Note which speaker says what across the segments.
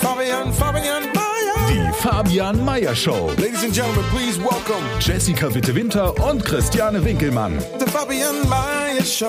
Speaker 1: Fabian, Fabian, Fabian Mayer.
Speaker 2: Die Fabian Meyer Show.
Speaker 1: Ladies and gentlemen, please welcome
Speaker 2: Jessica Witte Winter und Christiane Winkelmann.
Speaker 1: the Fabian Mayer Show.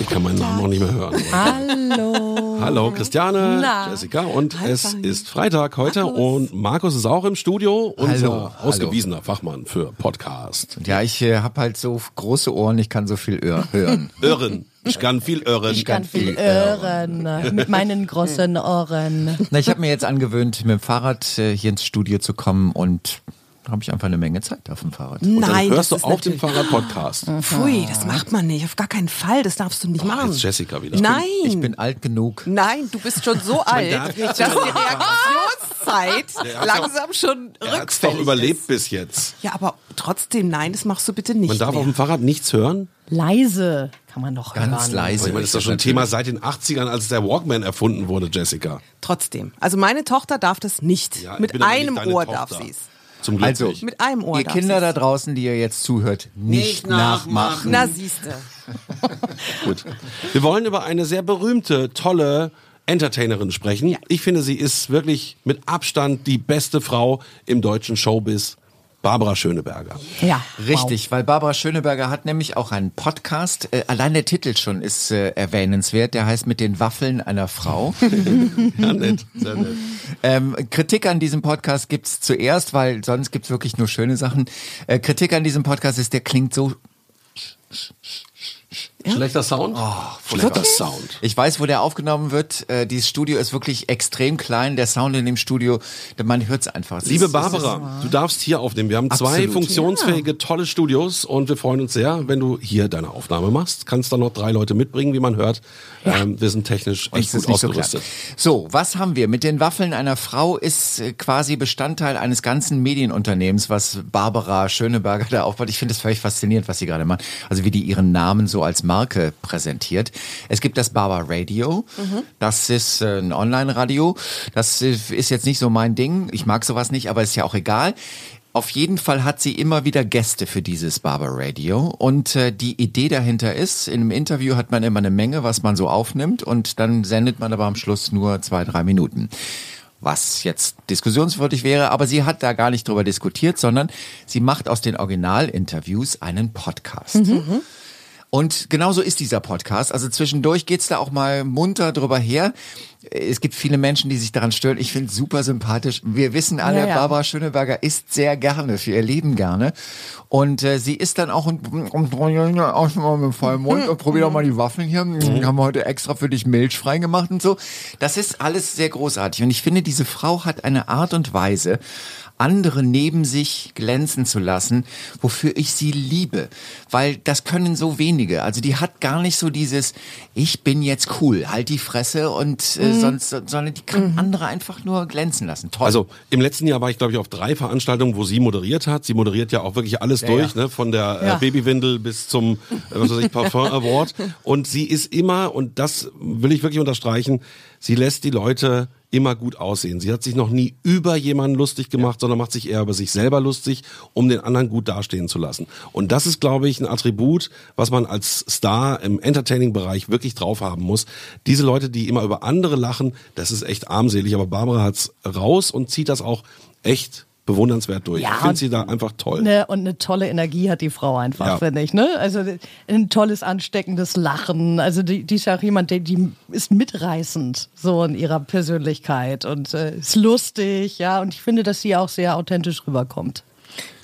Speaker 3: Ich kann meinen Namen auch nicht mehr hören.
Speaker 4: Hallo.
Speaker 3: Hallo Christiane,
Speaker 4: Na.
Speaker 3: Jessica und
Speaker 4: Hi,
Speaker 3: es ist Freitag heute und Markus ist auch im Studio, unser
Speaker 5: Hallo,
Speaker 3: ausgewiesener Fachmann für Podcast.
Speaker 5: Ja, ich äh, habe halt so große Ohren, ich kann so viel Ör hören.
Speaker 3: Irren. Ich kann viel irren.
Speaker 4: Ich kann viel hören mit meinen großen Ohren.
Speaker 5: Na, ich habe mir jetzt angewöhnt, mit dem Fahrrad äh, hier ins Studio zu kommen und da habe ich einfach eine Menge Zeit auf dem Fahrrad.
Speaker 3: Und dann
Speaker 6: Nein,
Speaker 3: hörst du
Speaker 6: das ist
Speaker 3: auf dem Fahrrad Podcast.
Speaker 6: Pfui, das macht man nicht. Auf gar keinen Fall. Das darfst du nicht
Speaker 3: Boah,
Speaker 6: machen.
Speaker 3: jetzt Jessica wieder.
Speaker 6: Nein.
Speaker 5: Ich bin alt genug.
Speaker 6: Nein, du bist schon so alt, dass die Reaktionszeit
Speaker 3: hat's
Speaker 6: langsam schon
Speaker 3: Er
Speaker 6: rückfällig
Speaker 3: doch überlebt
Speaker 6: ist.
Speaker 3: bis jetzt.
Speaker 6: Ja, aber trotzdem, nein, das machst du bitte nicht
Speaker 3: Man darf
Speaker 6: mehr.
Speaker 3: auf dem Fahrrad nichts hören.
Speaker 4: Leise kann man doch
Speaker 5: Ganz
Speaker 4: hören.
Speaker 5: leise.
Speaker 3: Ich meine, das ist doch schon ein Thema seit den 80ern, als der Walkman erfunden wurde, Jessica.
Speaker 6: Trotzdem. Also meine Tochter darf das nicht.
Speaker 3: Ja,
Speaker 6: Mit
Speaker 3: nicht
Speaker 6: einem
Speaker 3: deine
Speaker 6: Ohr
Speaker 3: Tochter.
Speaker 6: darf sie es.
Speaker 3: Zum Glück
Speaker 5: Also,
Speaker 3: nicht.
Speaker 6: Mit einem Ohr
Speaker 5: Ihr
Speaker 6: darf
Speaker 5: Kinder
Speaker 6: sie's.
Speaker 5: da draußen, die ihr jetzt zuhört, nicht, nachmachen.
Speaker 6: Na, siehste.
Speaker 3: Gut. Wir wollen über eine sehr berühmte, tolle Entertainerin sprechen. Ich finde, sie ist wirklich mit Abstand die beste Frau im deutschen Showbiz. Barbara Schöneberger.
Speaker 4: Ja,
Speaker 5: Richtig, weil Barbara Schöneberger hat nämlich auch einen Podcast. Äh, allein der Titel schon ist äh, erwähnenswert. Der heißt mit den Waffeln einer Frau.
Speaker 3: Ja, nett, sehr nett.
Speaker 5: Ähm, Kritik an diesem Podcast gibt's zuerst, weil sonst gibt's wirklich nur schöne Sachen. Äh, Kritik an diesem Podcast ist, der klingt so
Speaker 3: Schlechter Sound?
Speaker 5: Oh,
Speaker 3: Schlechter Sound.
Speaker 5: Ich weiß, wo der aufgenommen wird. Äh, dieses Studio ist wirklich extrem klein. Der Sound in dem Studio, man hört es einfach. Es
Speaker 3: Liebe
Speaker 5: ist-
Speaker 3: Barbara, du darfst hier aufnehmen. Wir haben zwei
Speaker 5: Absolut.
Speaker 3: funktionsfähige, tolle Studios und wir freuen uns sehr, wenn du hier deine Aufnahme machst. Kannst dann noch drei Leute mitbringen, wie man hört. Ähm, wir sind technisch
Speaker 5: Und
Speaker 3: echt gut
Speaker 5: so
Speaker 3: ausgerüstet.
Speaker 5: klein. So, was haben wir? Mit den Waffeln einer Frau ist äh, quasi Bestandteil eines ganzen Medienunternehmens, was Barbara Schöneberger da aufbaut. Ich finde es völlig faszinierend, was sie gerade macht. Also wie die ihren Namen so als Marke präsentiert. Es gibt das Barbara Radio. Das ist äh, ein Online-Radio. Das ist jetzt nicht so mein Ding. Ich mag sowas nicht, aber ist ja auch egal. Auf jeden Fall hat sie immer wieder Gäste für dieses Barber Radio und äh, die Idee dahinter ist, in einem Interview hat man immer eine Menge, was man so aufnimmt und dann sendet man aber am Schluss nur zwei, drei Minuten. Was jetzt diskussionswürdig wäre, aber sie hat da gar nicht drüber diskutiert, sondern sie macht aus den Originalinterviews einen Podcast. Und genauso ist dieser Podcast. Also zwischendurch geht's da auch mal munter drüber her. Es gibt viele Menschen, die sich daran stören. Ich finde es super sympathisch. Wir wissen alle,
Speaker 4: Ja, ja.
Speaker 5: Barbara Schöneberger isst sehr gerne, für ihr Leben gerne. Und äh, sie ist dann auch und, und, auch schon mal mit vollem Mund und probier doch mal die Waffeln hier. Wir haben heute extra für dich Milch freigemacht und so. Das ist alles sehr großartig. Und ich finde, diese Frau hat eine Art und Weise, andere neben sich glänzen zu lassen, wofür ich sie liebe. Weil das können so wenige. Also die hat gar nicht so dieses, ich bin jetzt cool, halt die Fresse und äh, sonst, sondern die kann andere einfach nur glänzen lassen. Toll.
Speaker 3: Also im letzten Jahr war ich, glaube ich, auf drei Veranstaltungen, wo sie moderiert hat. Sie moderiert ja auch wirklich alles durch, Ne? von der
Speaker 4: Ja.
Speaker 3: äh, Babywindel bis zum äh, was weiß ich, Parfum Award. Und sie ist immer, und das will ich wirklich unterstreichen, sie lässt die Leute immer gut aussehen. Sie hat sich noch nie über jemanden lustig gemacht, sondern macht sich eher über sich selber lustig, um den anderen gut dastehen zu lassen. Und das ist, glaube ich, ein Attribut, was man als Star im Entertaining-Bereich wirklich drauf haben muss. Diese Leute, die immer über andere lachen, das ist echt armselig. Aber Barbara hat's raus und zieht das auch echt bewundernswert durch.
Speaker 4: Ja,
Speaker 3: ich finde sie da einfach toll.
Speaker 4: Ne, und eine tolle Energie hat die Frau einfach,
Speaker 3: Ja.
Speaker 4: finde ich. Ne? Also ein tolles, ansteckendes Lachen. Also die, die ist ja auch jemand, der, die ist mitreißend so in ihrer Persönlichkeit und äh, ist lustig, ja. Und ich finde, dass sie auch sehr authentisch rüberkommt.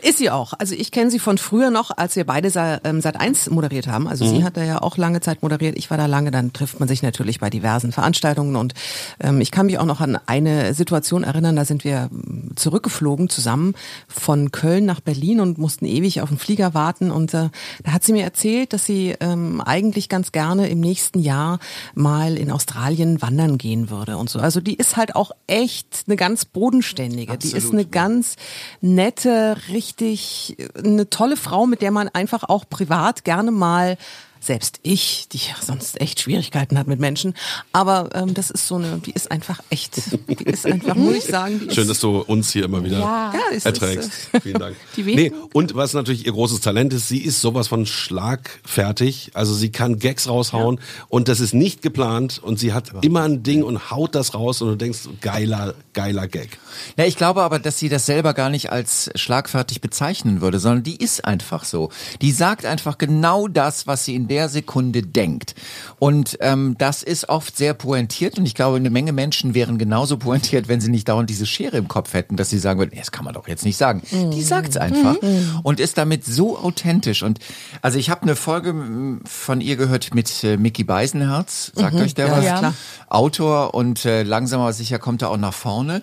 Speaker 6: Ist sie auch. Also ich kenne sie von früher noch, als wir beide Sa ähm, 1 moderiert haben. Also sie hat da ja auch lange Zeit moderiert, ich war da lange, dann trifft man sich natürlich bei diversen Veranstaltungen und ähm, ich kann mich auch noch an eine Situation erinnern, da sind wir ähm, zurückgeflogen zusammen von Köln nach Berlin und mussten ewig auf den Flieger warten und äh, da hat sie mir erzählt, dass sie ähm, eigentlich ganz gerne im nächsten Jahr mal in Australien wandern gehen würde und so. Also die ist halt auch echt eine ganz bodenständige. Die ist eine ganz nette, richtig äh, eine tolle Frau, mit der man einfach auch privat gerne mal selbst ich, die ja sonst echt Schwierigkeiten hat mit Menschen, aber ähm, das ist so eine, die ist einfach echt, die ist einfach, muss ich sagen, die
Speaker 3: Schön,
Speaker 6: ist,
Speaker 3: dass du uns hier immer wieder
Speaker 6: Ja,
Speaker 3: erträgst.
Speaker 6: äh,
Speaker 3: Vielen Dank. nee, und was natürlich ihr großes Talent ist, sie ist sowas von schlagfertig. Also sie kann Gags raushauen und das ist nicht geplant und sie hat immer ein Ding und haut das raus und du denkst, geiler, geiler Gag.
Speaker 5: Ja, ich glaube aber, dass sie das selber gar nicht als schlagfertig bezeichnen würde, sondern die ist einfach so. Die sagt einfach genau das, was sie in der Sekunde denkt. Und ähm, das ist oft sehr pointiert und ich glaube, eine Menge Menschen wären genauso pointiert, wenn sie nicht dauernd diese Schere im Kopf hätten, dass sie sagen würden, "Nee, das kann man doch jetzt nicht sagen. Die sagt's einfach und ist damit so authentisch. Und also ich habe eine Folge mm, von ihr gehört mit äh, Mickey Beisenherz. Sagt euch der
Speaker 6: Ja,
Speaker 5: was?
Speaker 6: ja.
Speaker 5: Autor und äh, langsam aber sicher kommt er auch nach vorne.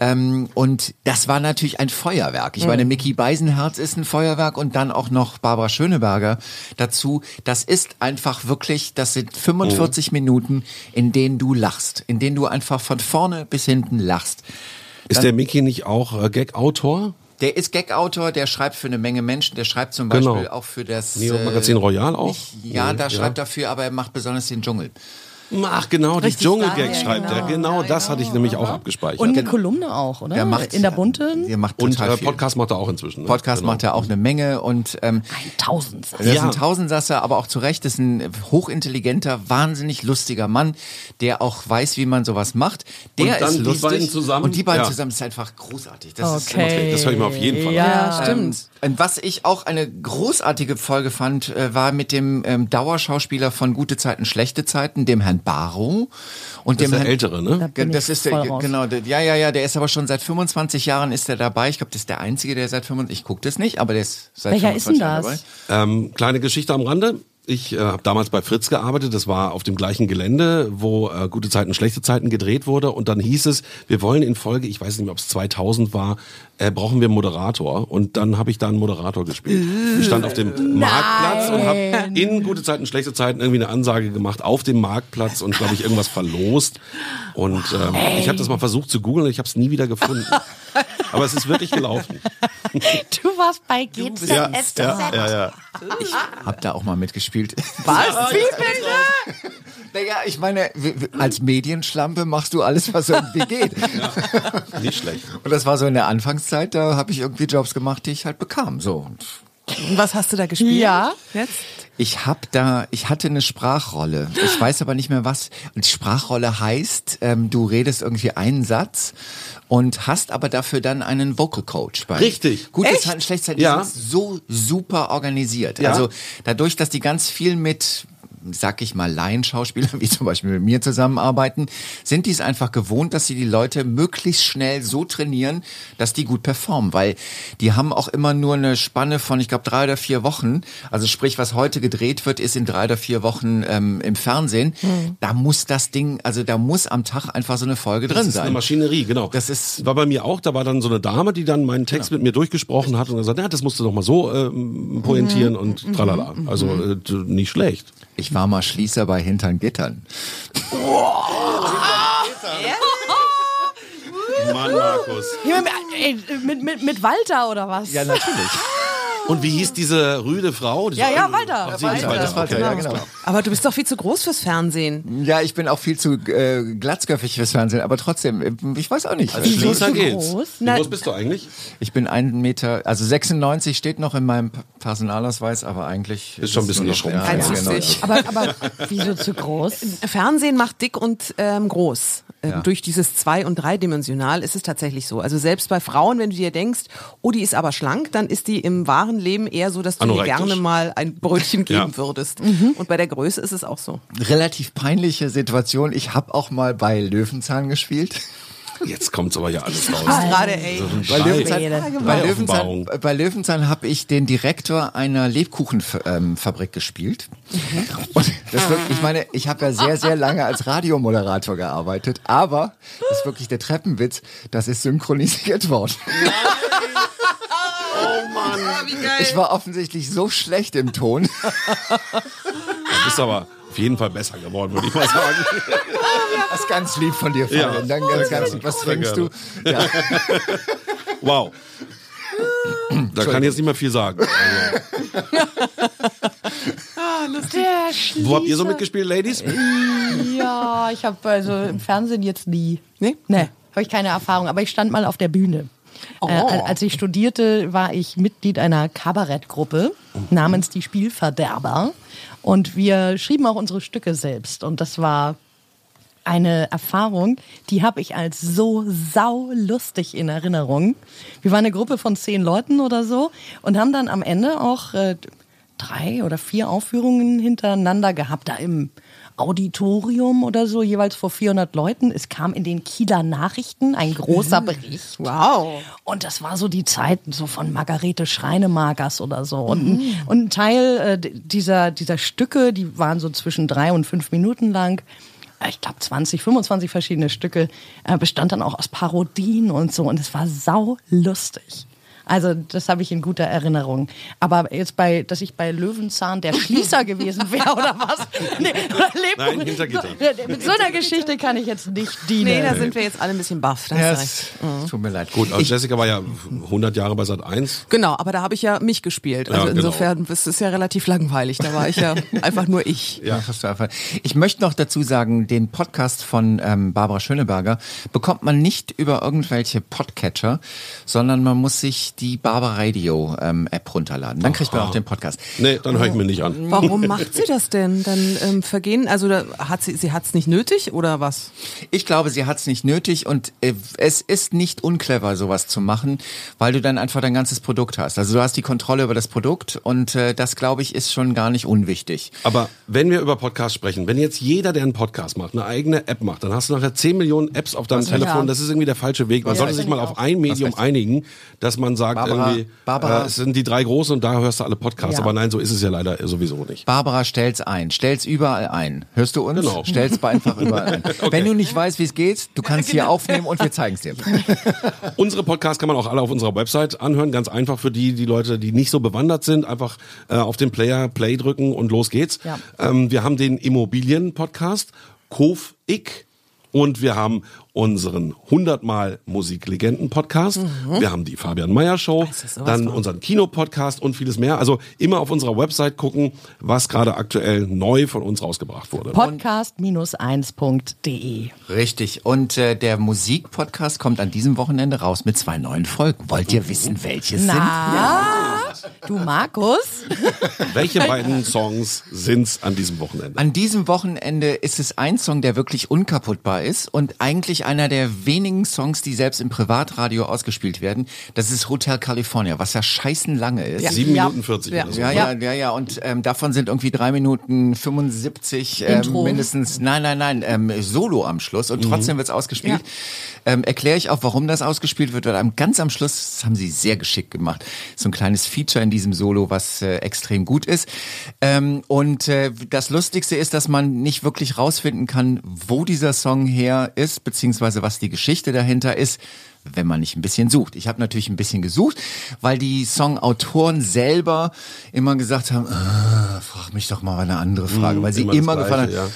Speaker 5: Ähm, und das war natürlich ein Feuerwerk. Ich meine, Mickey Beisenherz ist ein Feuerwerk und dann auch noch Barbara Schöneberger dazu. Das ist einfach wirklich, das sind 45 Minuten, in denen du lachst, in denen du einfach von vorne bis hinten lachst.
Speaker 3: Ist der Mickey nicht auch äh, Gag-Autor?
Speaker 5: Der ist Gag-Autor, der schreibt für eine Menge Menschen, der schreibt zum
Speaker 3: Genau.
Speaker 5: Beispiel auch für das
Speaker 3: Neo Magazin Royal auch?
Speaker 5: Nicht, ja,
Speaker 3: Nee,
Speaker 5: da
Speaker 3: ja.
Speaker 5: schreibt er für, aber er macht besonders den Dschungel.
Speaker 3: Ach genau, die
Speaker 6: geil,
Speaker 3: schreibt er. Genau, das hatte ich nämlich auch abgespeichert.
Speaker 4: Und eine Kolumne auch, oder?
Speaker 5: Der macht
Speaker 4: In der Bunten?
Speaker 5: Der macht
Speaker 3: Und
Speaker 5: total
Speaker 3: äh,
Speaker 5: viel.
Speaker 3: Podcast macht er auch inzwischen. Ne?
Speaker 5: Podcast
Speaker 3: Genau.
Speaker 5: macht er auch eine Menge und ähm,
Speaker 4: Ein Tausend.
Speaker 5: Das ist
Speaker 3: Ja.
Speaker 5: ein Tausendsasser, aber auch zu Recht ist ein hochintelligenter, wahnsinnig lustiger Mann, der auch weiß, wie man sowas macht. Der
Speaker 3: Und dann
Speaker 5: ist
Speaker 3: die
Speaker 5: lustig.
Speaker 3: beiden zusammen?
Speaker 5: Und die beiden
Speaker 3: Ja.
Speaker 5: zusammen ist einfach großartig. Das ist
Speaker 4: Okay.
Speaker 3: Das höre ich mir auf jeden Fall an.
Speaker 4: Ja,
Speaker 6: stimmt.
Speaker 5: ähm, und was ich auch eine großartige Folge fand, äh, war mit dem ähm, Dauerschauspieler von Gute Zeiten, Schlechte Zeiten, dem Herrn Barrow. Und
Speaker 3: Das
Speaker 5: dem
Speaker 3: ist der
Speaker 5: Herrn,
Speaker 3: Ältere, ne?
Speaker 4: bin
Speaker 5: das
Speaker 4: ich
Speaker 5: ist der, genau, der, ja, ja, ja, der ist aber schon seit 25 Jahren ist er dabei. Ich glaube, das ist der Einzige, der seit 25, ich gucke das nicht, aber der ist seit
Speaker 4: Welcher ist
Speaker 5: 25
Speaker 4: denn
Speaker 5: Jahren
Speaker 4: das?
Speaker 5: dabei.
Speaker 3: Ähm, kleine Geschichte am Rande. Ich äh, habe damals bei Fritz gearbeitet. Das war auf dem gleichen Gelände, wo äh, gute Zeiten, schlechte Zeiten gedreht wurde. Und dann hieß es, wir wollen in Folge, ich weiß nicht mehr, ob es 2000 war, äh, brauchen wir einen Moderator. Und dann habe ich da einen Moderator gespielt. Ich stand auf dem Marktplatz und habe in gute Zeiten, schlechte Zeiten irgendwie eine Ansage gemacht auf dem Marktplatz und glaube ich irgendwas verlost. Und ähm, ich habe das mal versucht zu googeln ich habe es nie wieder gefunden. Aber es ist wirklich gelaufen.
Speaker 4: Du warst bei GZSZ.
Speaker 3: ja, ja.
Speaker 5: Ich habe da auch mal mitgespielt.
Speaker 6: Was? Wie
Speaker 5: Naja, ich meine, als Medienschlampe machst du alles, was irgendwie geht.
Speaker 3: Nicht schlecht.
Speaker 5: Und das war so in der Anfangszeit, da habe ich irgendwie Jobs gemacht, die ich halt bekam. So. Und
Speaker 6: Was hast du da gespielt?
Speaker 4: Ja.
Speaker 6: Jetzt?
Speaker 5: Ich hab da, ich hatte eine Sprachrolle. Ich weiß aber nicht mehr was. Und Sprachrolle heißt, ähm, du redest irgendwie einen Satz und hast aber dafür dann einen Vocal Coach bei.
Speaker 3: Richtig.
Speaker 5: Gute
Speaker 3: Echt?
Speaker 5: Zeiten, schlechte Zeiten, die
Speaker 3: Ja.
Speaker 5: so super organisiert.
Speaker 3: Ja.
Speaker 5: Also dadurch, dass die ganz viel mit sag ich mal, Laienschauspieler, wie zum Beispiel mit mir zusammenarbeiten, sind die es einfach gewohnt, dass sie die Leute möglichst schnell so trainieren, dass die gut performen, weil die haben auch immer nur eine Spanne von, ich glaube, drei oder vier Wochen. Also sprich, was heute gedreht wird, ist in drei oder vier Wochen ähm, im Fernsehen. Da muss das Ding, also da muss am Tag einfach so eine Folge drin
Speaker 3: Das ist
Speaker 5: sein.
Speaker 3: eine Maschinerie, genau.
Speaker 5: Das ist-
Speaker 3: war bei mir auch. Da war dann so eine Dame, die dann meinen Text mit mir durchgesprochen hat und gesagt, ja, das musst du doch mal so ähm, pointieren und tralala. Also äh, nicht schlecht.
Speaker 5: Ich war mal Schließer bei Hintern Gittern.
Speaker 3: Mann, Markus.
Speaker 4: Ja, mit, mit, mit, mit Walter oder was?
Speaker 5: Ja, natürlich.
Speaker 3: Und wie hieß diese rüde Frau? Diese
Speaker 4: Ja, ja, Walter.
Speaker 3: Ach, sie
Speaker 4: Walter.
Speaker 3: Walter.
Speaker 5: War
Speaker 3: Okay,
Speaker 5: ja, genau.
Speaker 3: klar.
Speaker 6: Aber du bist doch viel zu groß fürs Fernsehen.
Speaker 5: Ja, ich bin auch viel zu äh, glatzköpfig fürs Fernsehen, aber trotzdem, äh, ich weiß auch nicht.
Speaker 3: Als Schließer
Speaker 4: so
Speaker 3: geht's.
Speaker 4: groß?
Speaker 3: Wie groß bist du eigentlich?
Speaker 5: Ich bin einen Meter, also 96 steht noch in meinem Personalausweis, aber eigentlich
Speaker 3: Ist schon ein bisschen geschrumpft.
Speaker 5: Ja, genau.
Speaker 6: 1,50.
Speaker 4: Aber, aber wieso zu groß?
Speaker 6: Fernsehen macht dick und ähm, groß. Ähm,
Speaker 5: Ja.
Speaker 6: Durch dieses zwei- und dreidimensional ist es tatsächlich so. Also selbst bei Frauen, wenn du dir denkst, oh, die ist aber schlank, dann ist die im wahren Leben eher so, dass du
Speaker 3: Anorektisch.
Speaker 6: gerne mal ein Brötchen geben
Speaker 3: Ja.
Speaker 6: würdest. Und bei der Größe ist es auch so.
Speaker 5: Relativ peinliche Situation. Ich habe auch mal bei Löwenzahn gespielt.
Speaker 3: Jetzt kommt's aber ja alles raus.
Speaker 6: Gerade, ey.
Speaker 5: Bei Löwenzahn, bei Löwenzahn, bei Löwenzahn habe ich den Direktor einer Lebkuchenfabrik gespielt. Und das wirklich, ich meine, ich habe ja sehr, sehr lange als Radiomoderator gearbeitet, aber das ist wirklich der Treppenwitz, das ist synchronisiert worden. Oh Mann. Ich war offensichtlich so schlecht im Ton.
Speaker 3: Du bist aber auf jeden Fall besser geworden, würde ich mal sagen.
Speaker 5: Das ist ganz lieb von dir, Fabian.
Speaker 3: Ja,
Speaker 5: Dann ganz, ganz lieb. Was trinkst du? Ja.
Speaker 3: Wow. Da kann ich jetzt nicht mehr viel sagen. Also,
Speaker 4: Der
Speaker 3: wo habt ihr so mitgespielt, Ladies?
Speaker 4: Ja, ich habe also im Fernsehen jetzt nie.
Speaker 6: Nee?
Speaker 4: Nee, habe ich keine Erfahrung, aber ich stand mal auf der Bühne.
Speaker 6: Oh.
Speaker 4: Äh, als ich studierte, war ich Mitglied einer Kabarettgruppe namens Die Spielverderber. Und wir schrieben auch unsere Stücke selbst. Und das war eine Erfahrung, die habe ich als so saulustig in Erinnerung. Wir waren eine Gruppe von zehn Leuten oder so und haben dann am Ende auch äh, drei oder vier Aufführungen hintereinander gehabt, da im Auditorium oder so, jeweils vor 400 Leuten. Es kam in den Kieler Nachrichten ein großer Bericht.
Speaker 6: Wow.
Speaker 4: Und das war so die Zeit so von Margarete Schreinemakers oder so. Und, und ein Teil äh, dieser, dieser Stücke, die waren so zwischen drei und fünf Minuten lang. Äh, Ich glaube 20, 25 verschiedene Stücke, äh, bestand dann auch aus Parodien und so. Und es war sau lustig. Also das habe ich in guter Erinnerung. Aber jetzt bei, dass ich bei Löwenzahn der Schließer gewesen wäre oder was? Nee, oder.
Speaker 3: Nein, hinter Gitter.
Speaker 4: Mit so einer Geschichte kann ich jetzt nicht dienen.
Speaker 6: Nee, da sind wir jetzt alle ein bisschen baff.
Speaker 5: Ja,
Speaker 6: hast du
Speaker 5: es
Speaker 6: recht.
Speaker 5: tut mir leid.
Speaker 3: Gut, also Jessica war ja 100 Jahre bei Sat 1.
Speaker 6: Genau, aber da habe ich ja mich gespielt. Also
Speaker 3: Ja, genau.
Speaker 6: insofern ist es ja relativ langweilig. Da war ich ja einfach nur ich.
Speaker 5: Ja, hast du einfach. Ich möchte noch dazu sagen, den Podcast von ähm, Barbara Schöneberger bekommt man nicht über irgendwelche Podcatcher, sondern man muss sich die Barbara Radio ähm, App runterladen. Dann kriegt man auch den Podcast.
Speaker 3: Nee, dann höre ich mir nicht an.
Speaker 6: Warum macht sie das denn? Dann ähm, vergehen, also da hat sie, sie hat es nicht nötig oder was?
Speaker 5: Ich glaube, sie hat es nicht nötig und äh, es ist nicht unclever, sowas zu machen, weil du dann einfach dein ganzes Produkt hast. Also du hast die Kontrolle über das Produkt und äh, das, glaube ich, ist schon gar nicht unwichtig.
Speaker 3: Aber wenn wir über Podcasts sprechen, wenn jetzt jeder, der einen Podcast macht, eine eigene App macht, dann hast du nachher 10 Millionen Apps auf deinem Telefon. Das ist irgendwie der falsche Weg. Man sollte sich mal auf ein Medium einigen, dass man sagt,
Speaker 5: Barbara,
Speaker 3: irgendwie,
Speaker 5: Barbara.
Speaker 3: äh, es sind die drei großen und da hörst du alle Podcasts.
Speaker 4: Ja.
Speaker 3: Aber nein, so ist es ja leider sowieso nicht.
Speaker 5: Barbara, stell's ein. Stell's überall ein. Hörst du uns?
Speaker 3: Genau.
Speaker 5: Stell's einfach überall ein. Wenn du nicht weißt, wie es geht, du kannst hier aufnehmen und wir zeigen's dir.
Speaker 3: Unsere Podcasts kann man auch alle auf unserer Website anhören. Ganz einfach für die, die Leute, die nicht so bewandert sind. Einfach äh, auf den Player Play drücken und los geht's.
Speaker 4: Ja.
Speaker 3: Ähm, wir haben den Immobilien-Podcast, Kof Ich. Und wir haben unseren 100 Mal Musiklegenden-Podcast. Wir haben die Fabian Meyer Show. Dann
Speaker 6: von.
Speaker 3: unseren Kino-Podcast und vieles mehr. Also immer auf unserer Website gucken, was gerade aktuell neu von uns rausgebracht wurde.
Speaker 4: Podcast-1.de.
Speaker 5: Richtig. Und äh, der Musikpodcast kommt an diesem Wochenende raus mit zwei neuen Folgen. Wollt ihr wissen, welche sind?
Speaker 4: Na, du Markus?
Speaker 3: Welche beiden Songs sind's an diesem Wochenende?
Speaker 5: An diesem Wochenende ist es ein Song, der wirklich unkaputtbar ist und eigentlich einer der wenigen Songs, die selbst im Privatradio ausgespielt werden. Das ist Hotel California, was ja scheißen lange ist.
Speaker 3: Sieben
Speaker 4: Ja.
Speaker 3: Minuten 40
Speaker 6: Ja.
Speaker 3: oder so.
Speaker 5: Ja, ja, ja, ja. Und ähm, davon sind irgendwie drei Minuten 75 ähm, mindestens. Nein, nein, nein, ähm, Solo am Schluss. Und trotzdem wird's ausgespielt. Ähm, Erkläre ich auch, warum das ausgespielt wird, weil am, ganz am Schluss, das haben sie sehr geschickt gemacht, so ein kleines Feature in diesem Solo, was äh, extrem gut ist. Ähm, und äh, das Lustigste ist, dass man nicht wirklich rausfinden kann, wo dieser Song her ist, beziehungsweise was die Geschichte dahinter ist wenn man nicht ein bisschen sucht. Ich habe natürlich ein bisschen gesucht, weil die Songautoren selber immer gesagt haben, äh, frag mich doch mal eine andere Frage, weil sie
Speaker 3: immer
Speaker 5: immer gefragt haben,
Speaker 3: Gleiche,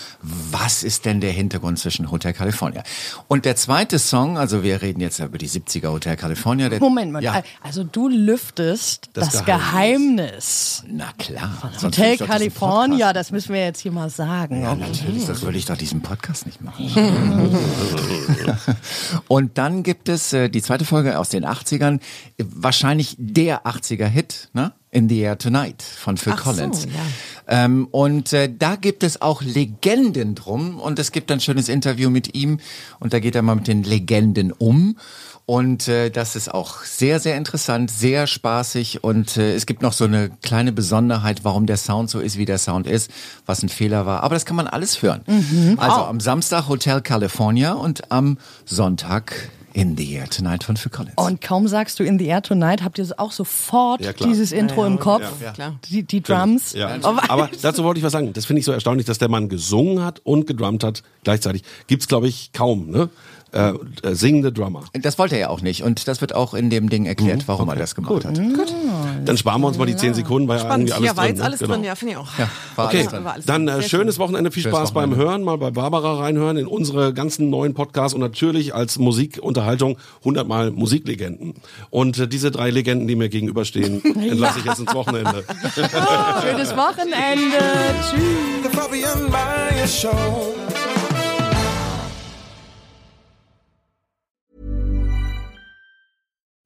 Speaker 5: was ist denn der Hintergrund zwischen Hotel California? Und der zweite Song, also wir reden jetzt über die 70er Hotel California. Der,
Speaker 4: Moment mal.
Speaker 5: Ja,
Speaker 4: Also du lüftest das,
Speaker 3: Das
Speaker 4: Geheimnis.
Speaker 5: na klar.
Speaker 4: Hotel California, das müssen wir jetzt hier mal sagen.
Speaker 5: Ja,
Speaker 4: Okay.
Speaker 5: natürlich, das würde ich doch diesen Podcast nicht machen. Und dann gibt es die zweite Folge aus den 80ern, äh, wahrscheinlich der 80er-Hit, ne? In the Air Tonight von Phil
Speaker 6: Ach so,
Speaker 5: Collins. Ähm, und äh, da gibt es auch Legenden drum und es gibt ein schönes Interview mit ihm und da geht er mal mit den Legenden um. Und äh, das ist auch sehr, sehr interessant, sehr spaßig und äh, es gibt noch so eine kleine Besonderheit, warum der Sound so ist, wie der Sound ist, was ein Fehler war. Aber das kann man alles hören. Also am Samstag Hotel California und am Sonntag In the Air Tonight von Phil Collins.
Speaker 4: Und kaum sagst du In the Air Tonight, habt ihr auch sofort
Speaker 3: Ja,
Speaker 4: dieses Intro im Kopf,
Speaker 3: Ja,
Speaker 6: klar.
Speaker 4: Die, die Drums.
Speaker 3: Ja. Aber dazu wollte ich was sagen. Das finde ich so erstaunlich, dass der Mann gesungen hat und gedrummt hat gleichzeitig. Gibt's glaube ich kaum, ne? Äh, äh, singende Drummer.
Speaker 5: Das wollte er ja auch nicht und das wird auch in dem Ding erklärt, warum er das gemacht hat.
Speaker 3: Dann sparen wir uns mal die zehn Sekunden, weil
Speaker 6: Spannend.
Speaker 3: irgendwie alles
Speaker 6: ja, war
Speaker 3: drin.
Speaker 6: jetzt
Speaker 3: ne?
Speaker 6: alles
Speaker 3: Genau.
Speaker 6: drin, ja, finde ich auch.
Speaker 5: Ja, war
Speaker 3: Okay,
Speaker 5: alles drin.
Speaker 6: War alles
Speaker 3: dann äh, schönes
Speaker 6: schön.
Speaker 3: Wochenende, viel
Speaker 5: Schönes
Speaker 3: Spaß beim
Speaker 5: Wochenende.
Speaker 3: Hören, mal bei Barbara reinhören in unsere ganzen neuen Podcasts und natürlich als Musikunterhaltung 100 Mal Musiklegenden. Und äh, diese drei Legenden, die mir gegenüberstehen, entlasse ich jetzt ins Wochenende.
Speaker 4: Schönes Wochenende. Tschüss.